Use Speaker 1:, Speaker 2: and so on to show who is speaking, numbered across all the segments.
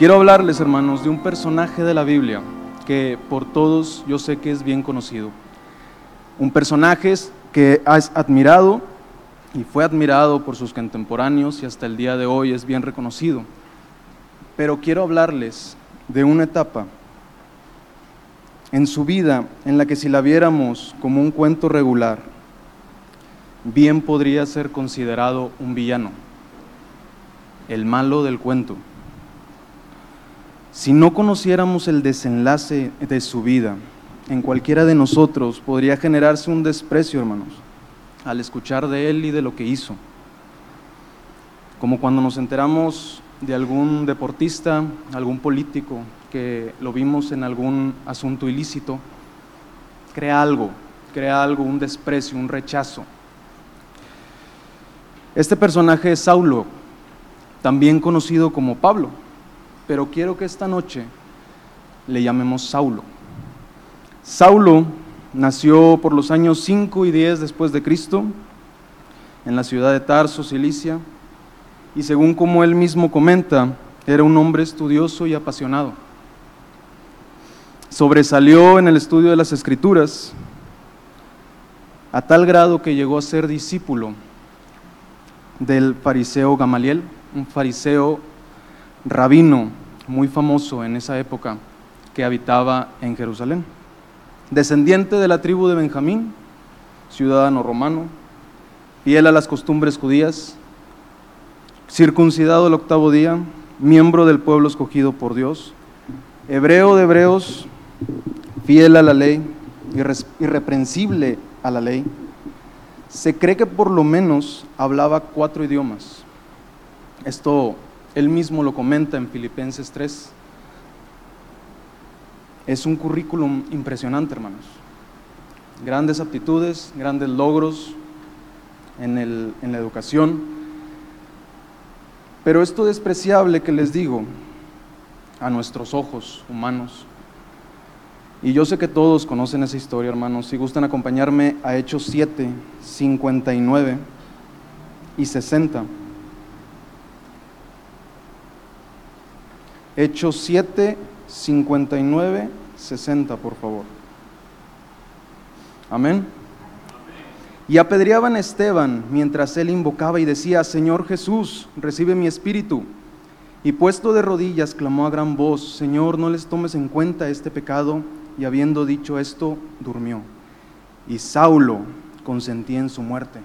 Speaker 1: quiero hablarles, hermanos, de un personaje de la Biblia que por todos yo sé que es bien conocido. Un personaje que has admirado y fue admirado por sus contemporáneos y hasta el día de hoy es bien reconocido. Pero quiero hablarles de una etapa en su vida en la que si la viéramos como un cuento regular, bien podría ser considerado un villano, el malo del cuento. Si no conociéramos el desenlace de su vida, en cualquiera de nosotros podría generarse un desprecio, hermanos, al escuchar de él y de lo que hizo. Como cuando nos enteramos de algún deportista, algún político, que lo vimos en algún asunto ilícito, crea algo, crea algo, un desprecio, un rechazo. Este personaje es Saulo, también conocido como Pablo, pero quiero que esta noche le llamemos Saulo. Saulo nació por los años 5 y 10 después de Cristo en la ciudad de Tarso, Cilicia, y según como él mismo comenta, era un hombre estudioso y apasionado. Sobresalió en el estudio de las escrituras a tal grado que llegó a ser discípulo del fariseo Gamaliel, un fariseo rabino muy famoso en esa época que habitaba en Jerusalén. Descendiente de la tribu de Benjamín, ciudadano romano, fiel a las costumbres judías, circuncidado el octavo día, miembro del pueblo escogido por Dios, hebreo de hebreos, fiel a la ley, irreprensible a la ley, se cree que por lo menos hablaba cuatro idiomas. Esto él mismo lo comenta en Filipenses 3. Es un currículum impresionante, hermanos. Grandes aptitudes, grandes logros en, en la educación. Pero esto despreciable que les digo a nuestros ojos humanos, y yo sé que todos conocen esa historia, hermanos. Si gustan acompañarme a Hechos 7, 59 y 60. Hechos 7, 59, 60, por favor. Amén. Y apedreaban a Esteban mientras él invocaba y decía, Señor Jesús, recibe mi espíritu. Y puesto de rodillas, clamó a gran voz, Señor, no les tomes en cuenta este pecado y habiendo dicho esto, durmió. Y Saulo consentía en su muerte.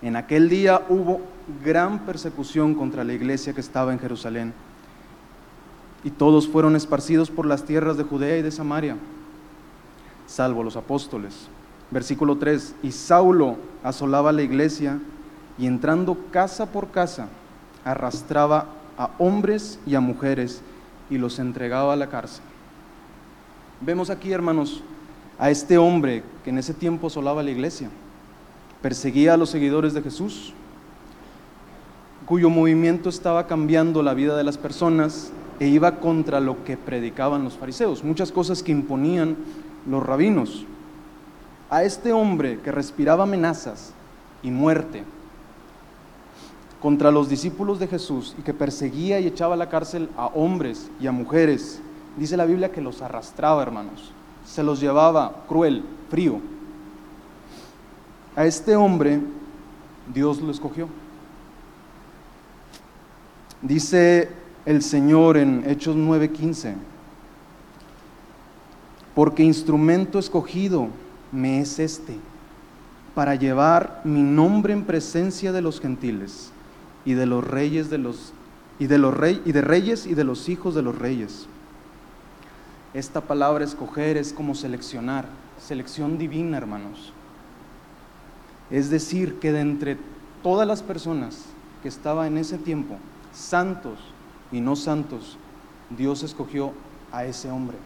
Speaker 1: En aquel día hubo gran persecución contra la iglesia que estaba en Jerusalén. Y todos fueron esparcidos por las tierras de Judea y de Samaria, salvo los apóstoles. Versículo 3. Y Saulo asolaba la iglesia y entrando casa por casa, arrastraba a hombres y a mujeres y los entregaba a la cárcel. Vemos aquí, hermanos, a este hombre que en ese tiempo asolaba la iglesia, perseguía a los seguidores de Jesús, cuyo movimiento estaba cambiando la vida de las personas e iba contra lo que predicaban los fariseos, muchas cosas que imponían los rabinos. A este hombre que respiraba amenazas y muerte contra los discípulos de Jesús y que perseguía y echaba a la cárcel a hombres y a mujeres dice la Biblia que los arrastraba, hermanos. Se los llevaba cruel, frío. A este hombre Dios lo escogió. Dice el Señor en Hechos 9:15, porque instrumento escogido me es este, para llevar mi nombre en presencia de los gentiles y de los reyes de los y de los y de reyes y de los hijos de los reyes esta palabra escoger es como seleccionar, selección divina, hermanos. Es decir, que de entre todas las personas que estaban en ese tiempo, santos y no santos, Dios escogió a ese hombre.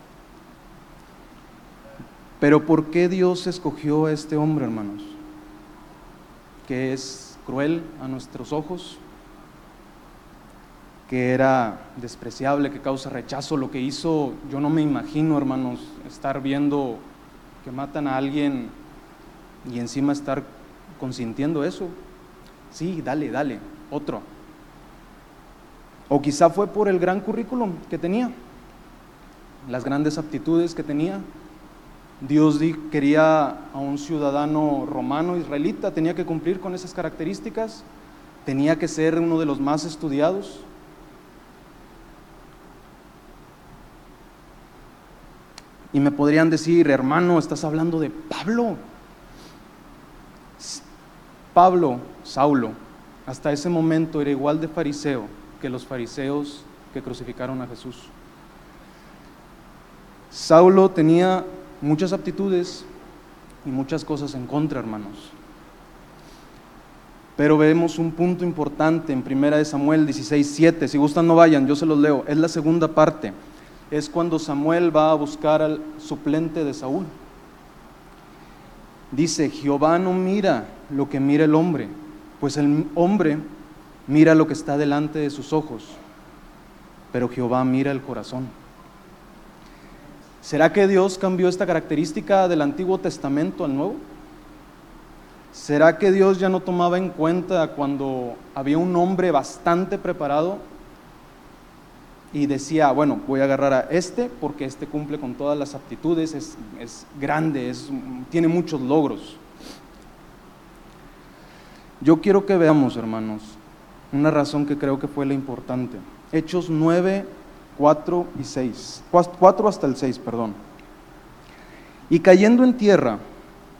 Speaker 1: Pero ¿por qué Dios escogió a este hombre, hermanos? Que es cruel a nuestros ojos, que era despreciable, que causa rechazo. Lo que hizo, yo no me imagino, hermanos, estar viendo que matan a alguien y encima estar consintiendo eso. Sí, dale, dale, otro. O quizá fue por el gran currículum que tenía, las grandes aptitudes que tenía. Dios quería a un ciudadano romano, israelita, tenía que cumplir con esas características, tenía que ser uno de los más estudiados. Y me podrían decir, hermano, estás hablando de Pablo. Pablo, Saulo, hasta ese momento era igual de fariseo que los fariseos que crucificaron a Jesús. Saulo tenía muchas aptitudes y muchas cosas en contra, hermanos. Pero vemos un punto importante en 1 Samuel 16, 7. Si gustan no vayan, yo se los leo. Es la segunda parte es cuando Samuel va a buscar al suplente de Saúl. Dice, Jehová no mira lo que mira el hombre, pues el hombre mira lo que está delante de sus ojos, pero Jehová mira el corazón. ¿Será que Dios cambió esta característica del Antiguo Testamento al Nuevo? ¿Será que Dios ya no tomaba en cuenta cuando había un hombre bastante preparado y decía, bueno, voy a agarrar a este porque este cumple con todas las aptitudes, es, grande, es, tiene muchos logros. Yo quiero que veamos, hermanos, una razón que creo que fue la importante. Hechos 9, 4 y 6. 4 hasta el 6, perdón. Y cayendo en tierra,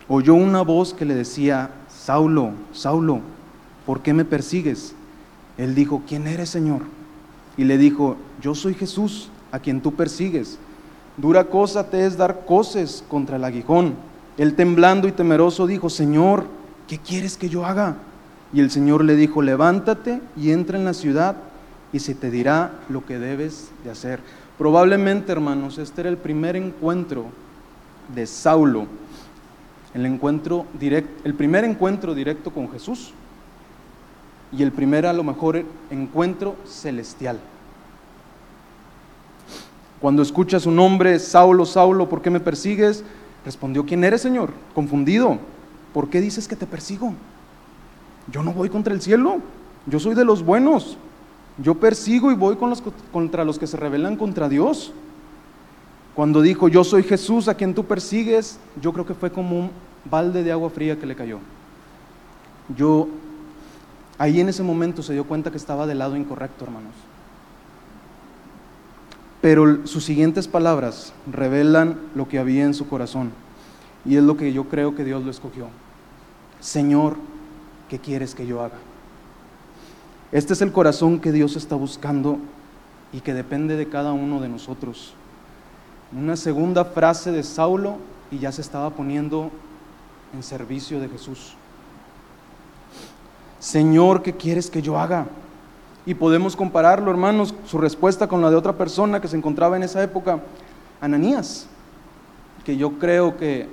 Speaker 1: oyó una voz que le decía, Saulo, Saulo, ¿por qué me persigues? Él dijo, ¿quién eres, Señor? y le dijo, yo soy Jesús, a quien tú persigues. Dura cosa te es dar coces contra el aguijón. Él temblando y temeroso dijo, Señor, ¿qué quieres que yo haga? Y el Señor le dijo, levántate y entra en la ciudad y se te dirá lo que debes de hacer. Probablemente, hermanos, este era el primer encuentro de Saulo, el, encuentro directo, el primer encuentro directo con Jesús y el primer a lo mejor encuentro celestial. Cuando escucha su nombre, Saulo, Saulo, ¿por qué me persigues? Respondió, ¿quién eres, Señor? Confundido. ¿Por qué dices que te persigo? Yo no voy contra el cielo, yo soy de los buenos. Yo persigo y voy contra los que se rebelan contra Dios. Cuando dijo, yo soy Jesús a quien tú persigues, yo creo que fue como un balde de agua fría que le cayó. Yo Ahí en ese momento se dio cuenta que estaba del lado incorrecto, hermanos. Pero sus siguientes palabras revelan lo que había en su corazón. Y es lo que yo creo que Dios lo escogió. Señor, ¿qué quieres que yo haga? Este es el corazón que Dios está buscando y que depende de cada uno de nosotros. Una segunda frase de Saulo y ya se estaba poniendo en servicio de Jesús. Señor, ¿qué quieres que yo haga? Y podemos compararlo, hermanos, su respuesta con la de otra persona que se encontraba en esa época, Ananías, que yo creo que,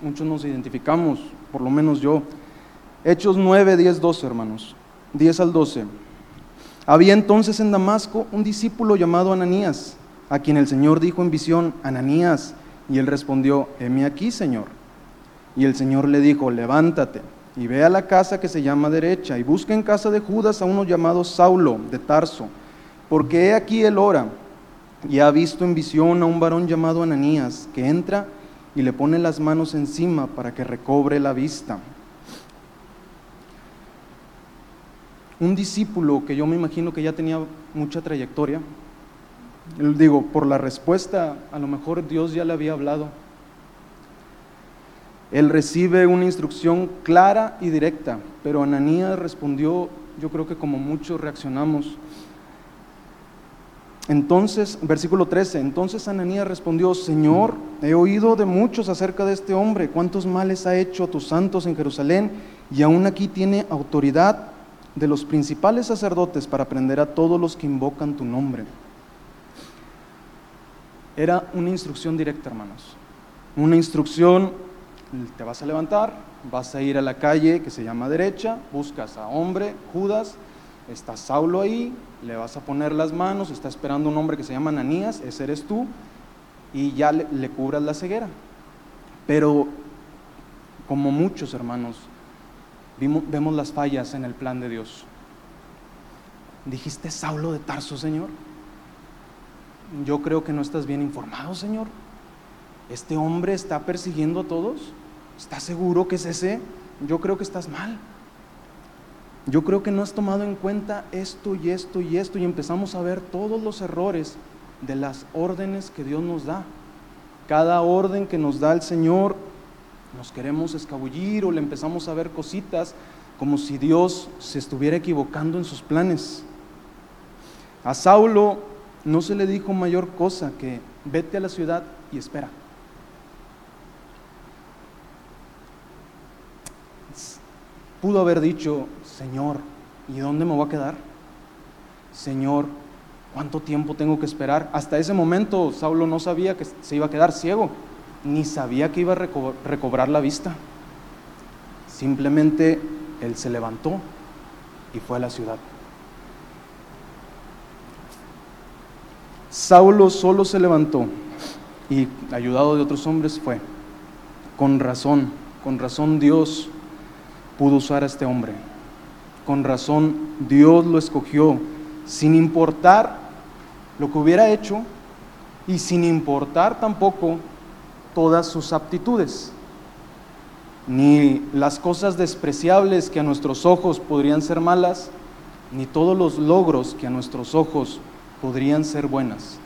Speaker 1: muchos nos identificamos, por lo menos yo. Hechos 9, 10, 12, hermanos, 10 al 12. Había entonces en Damasco un discípulo llamado Ananías, a quien el Señor dijo en visión, Ananías, y él respondió, heme aquí, Señor. Y el Señor le dijo, levántate y ve a la casa que se llama derecha y busca en casa de Judas a uno llamado Saulo de Tarso, porque he aquí él ora y ha visto en visión a un varón llamado Ananías que entra y le pone las manos encima para que recobre la vista. Un discípulo que yo me imagino que ya tenía mucha trayectoria, digo, por la respuesta, a lo mejor Dios ya le había hablado él recibe una instrucción clara y directa, pero Ananías respondió, yo creo que como muchos reaccionamos. Entonces, versículo 13, entonces Ananías respondió, Señor, he oído de muchos acerca de este hombre, cuántos males ha hecho a tus santos en Jerusalén, y aún aquí tiene autoridad de los principales sacerdotes para prender a todos los que invocan tu nombre. Era una instrucción directa, hermanos, una instrucción te vas a levantar, vas a ir a la calle que se llama derecha, buscas a hombre, Judas, está Saulo ahí, le vas a poner las manos, está esperando un hombre que se llama Ananías, ese eres tú, y ya le, cubras la ceguera. Pero como muchos hermanos, vemos las fallas en el plan de Dios. dijiste Saulo de Tarso, Señor. Yo creo que no estás bien informado, Señor. Este hombre está persiguiendo a todos. ¿Estás seguro que es ese? Yo creo que estás mal. Yo creo que no has tomado en cuenta esto y esto y esto y empezamos a ver todos los errores de las órdenes que Dios nos da. Cada orden que nos da el Señor, nos queremos escabullir o le empezamos a ver cositas como si Dios se estuviera equivocando en sus planes. A Saulo no se le dijo mayor cosa que vete a la ciudad y espera. Pudo haber dicho, Señor, ¿y dónde me voy a quedar? Señor, ¿cuánto tiempo tengo que esperar? Hasta ese momento Saulo no sabía que se iba a quedar ciego, ni sabía que iba a recobrar la vista. Simplemente él se levantó y fue a la ciudad. Saulo solo se levantó y ayudado de otros hombres fue. Con razón, con razón Dios pudo usar a este hombre. Con razón Dios lo escogió sin importar lo que hubiera hecho y sin importar tampoco todas sus aptitudes, ni las cosas despreciables que a nuestros ojos podrían ser malas, ni todos los logros que a nuestros ojos podrían ser buenas.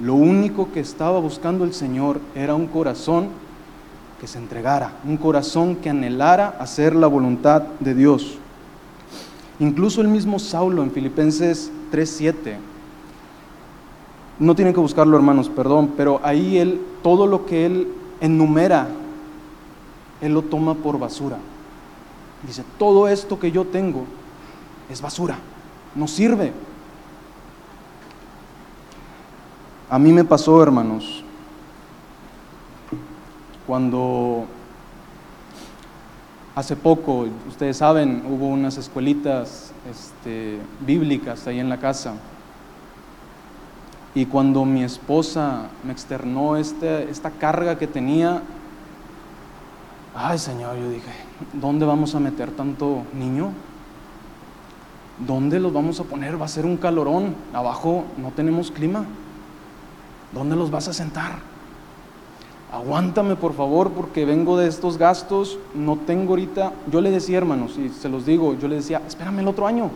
Speaker 1: Lo único que estaba buscando el Señor era un corazón que se entregara, un corazón que anhelara hacer la voluntad de Dios. Incluso el mismo Saulo en Filipenses 3:7, no tienen que buscarlo hermanos, perdón, pero ahí él, todo lo que él enumera, él lo toma por basura. Dice, todo esto que yo tengo es basura, no sirve, A mí me pasó, hermanos, cuando hace poco, ustedes saben, hubo unas escuelitas este, bíblicas ahí en la casa. Y cuando mi esposa me externó este, esta carga que tenía, ay Señor, yo dije, ¿dónde vamos a meter tanto niño? ¿Dónde los vamos a poner? Va a ser un calorón. Abajo no tenemos clima. ¿Dónde los vas a sentar? Aguántame por favor porque vengo de estos gastos, no tengo ahorita, yo le decía hermanos, y se los digo, yo le decía, espérame el otro año,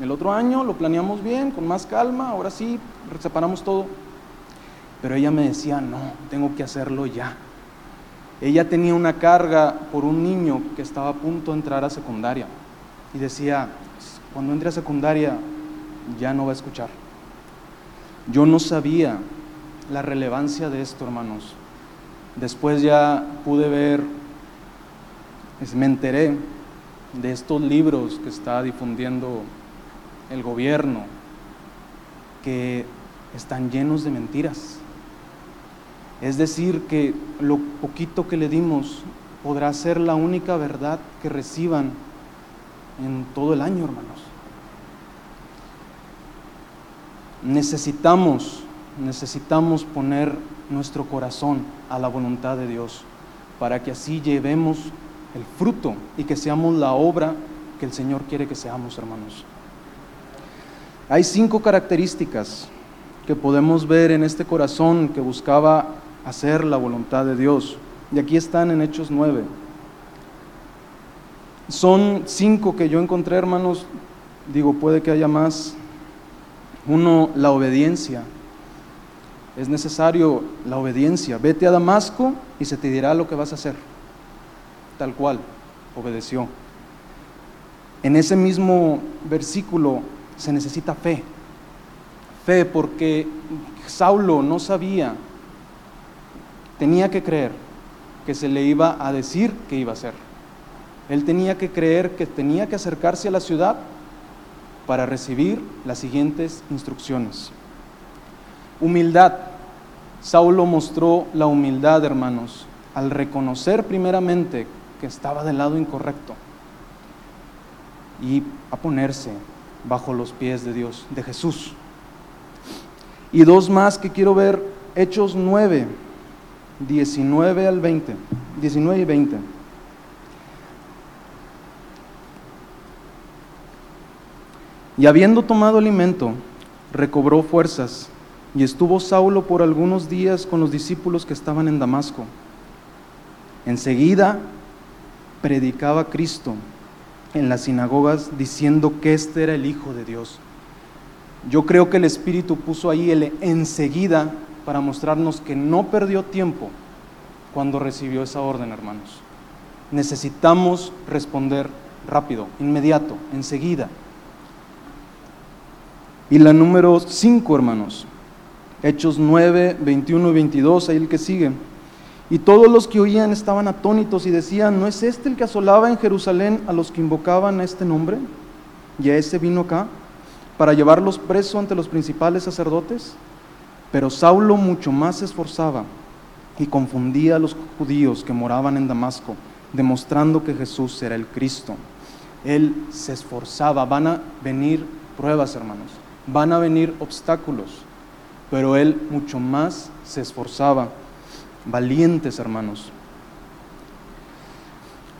Speaker 1: el otro año lo planeamos bien, con más calma, ahora sí, separamos todo. Pero ella me decía, no, tengo que hacerlo ya. Ella tenía una carga por un niño que estaba a punto de entrar a secundaria y decía, cuando entre a secundaria ya no va a escuchar. Yo no sabía la relevancia de esto, hermanos. Después ya pude ver, me enteré de estos libros que está difundiendo el gobierno, que están llenos de mentiras. Es decir, que lo poquito que le dimos podrá ser la única verdad que reciban en todo el año, hermanos. Necesitamos necesitamos poner nuestro corazón a la voluntad de Dios para que así llevemos el fruto y que seamos la obra que el Señor quiere que seamos, hermanos. Hay cinco características que podemos ver en este corazón que buscaba hacer la voluntad de Dios. Y aquí están en Hechos 9. Son cinco que yo encontré, hermanos. Digo, puede que haya más. Uno, la obediencia es necesario la obediencia. Vete a Damasco y se te dirá lo que vas a hacer. Tal cual, obedeció. En ese mismo versículo se necesita fe. Fe porque Saulo no sabía, tenía que creer que se le iba a decir que iba a hacer. Él tenía que creer que tenía que acercarse a la ciudad para recibir las siguientes instrucciones. Humildad. Saulo mostró la humildad, hermanos, al reconocer primeramente que estaba del lado incorrecto y a ponerse bajo los pies de Dios, de Jesús. Y dos más que quiero ver, Hechos 9, 19 al 20, 19 y 20. Y habiendo tomado alimento, recobró fuerzas y estuvo Saulo por algunos días con los discípulos que estaban en Damasco. Enseguida predicaba Cristo en las sinagogas diciendo que este era el Hijo de Dios. Yo creo que el Espíritu puso ahí el enseguida para mostrarnos que no perdió tiempo cuando recibió esa orden, hermanos. Necesitamos responder rápido, inmediato, enseguida. Y la número 5, hermanos. Hechos 9, 21 y 22, ahí el que sigue. Y todos los que oían estaban atónitos y decían, ¿no es este el que asolaba en Jerusalén a los que invocaban a este nombre? Y a ese vino acá para llevarlos preso ante los principales sacerdotes. Pero Saulo mucho más se esforzaba y confundía a los judíos que moraban en Damasco, demostrando que Jesús era el Cristo. Él se esforzaba, van a venir pruebas, hermanos, van a venir obstáculos, pero él mucho más se esforzaba. Valientes, hermanos.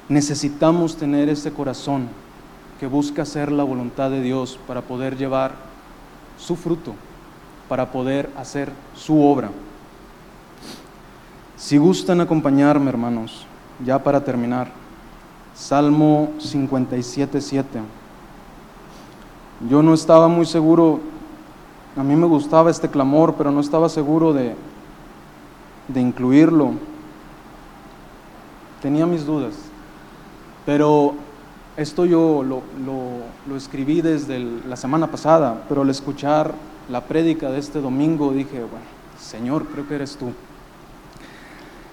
Speaker 1: Necesitamos tener ese corazón que busca hacer la voluntad de Dios para poder llevar su fruto, para poder hacer su obra. Si gustan acompañarme, hermanos, ya para terminar, Salmo 57, 7. Yo no estaba muy seguro, a mí me gustaba este clamor, pero no estaba seguro de, de incluirlo. Tenía mis dudas, pero esto yo lo, lo, escribí desde la semana pasada, pero al escuchar la prédica de este domingo dije, bueno, Señor, creo que eres tú.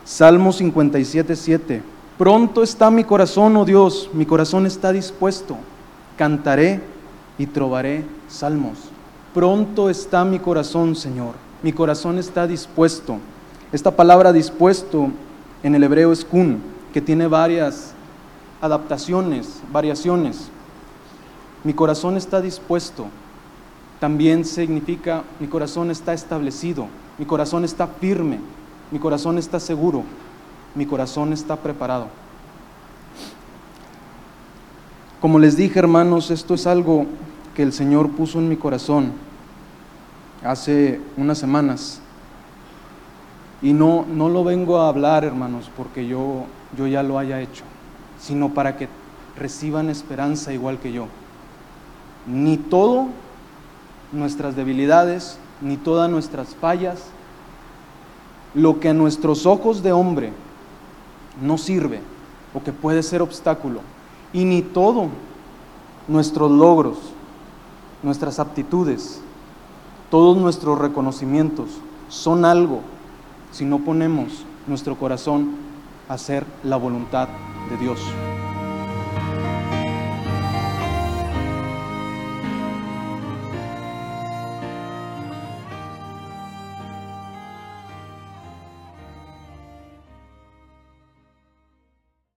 Speaker 1: Salmo 57, 7. Pronto está mi corazón, oh Dios, mi corazón está dispuesto. Cantaré y trobaré salmos. Pronto está mi corazón, Señor. Mi corazón está dispuesto. Esta palabra dispuesto en el hebreo es kun, que tiene varias adaptaciones, variaciones. Mi corazón está dispuesto. También significa mi corazón está establecido, mi corazón está firme, mi corazón está seguro, mi corazón está preparado. Como les dije, hermanos, esto es algo que el Señor puso en mi corazón hace unas semanas. Y no, no lo vengo a hablar, hermanos, porque yo, yo ya lo haya hecho, sino para que reciban esperanza igual que yo. Ni todo nuestras debilidades, ni todas nuestras fallas, lo que a nuestros ojos de hombre no sirve o que puede ser obstáculo, y ni todo nuestros logros, nuestras aptitudes, todos nuestros reconocimientos son algo si no ponemos nuestro corazón a hacer la voluntad de Dios.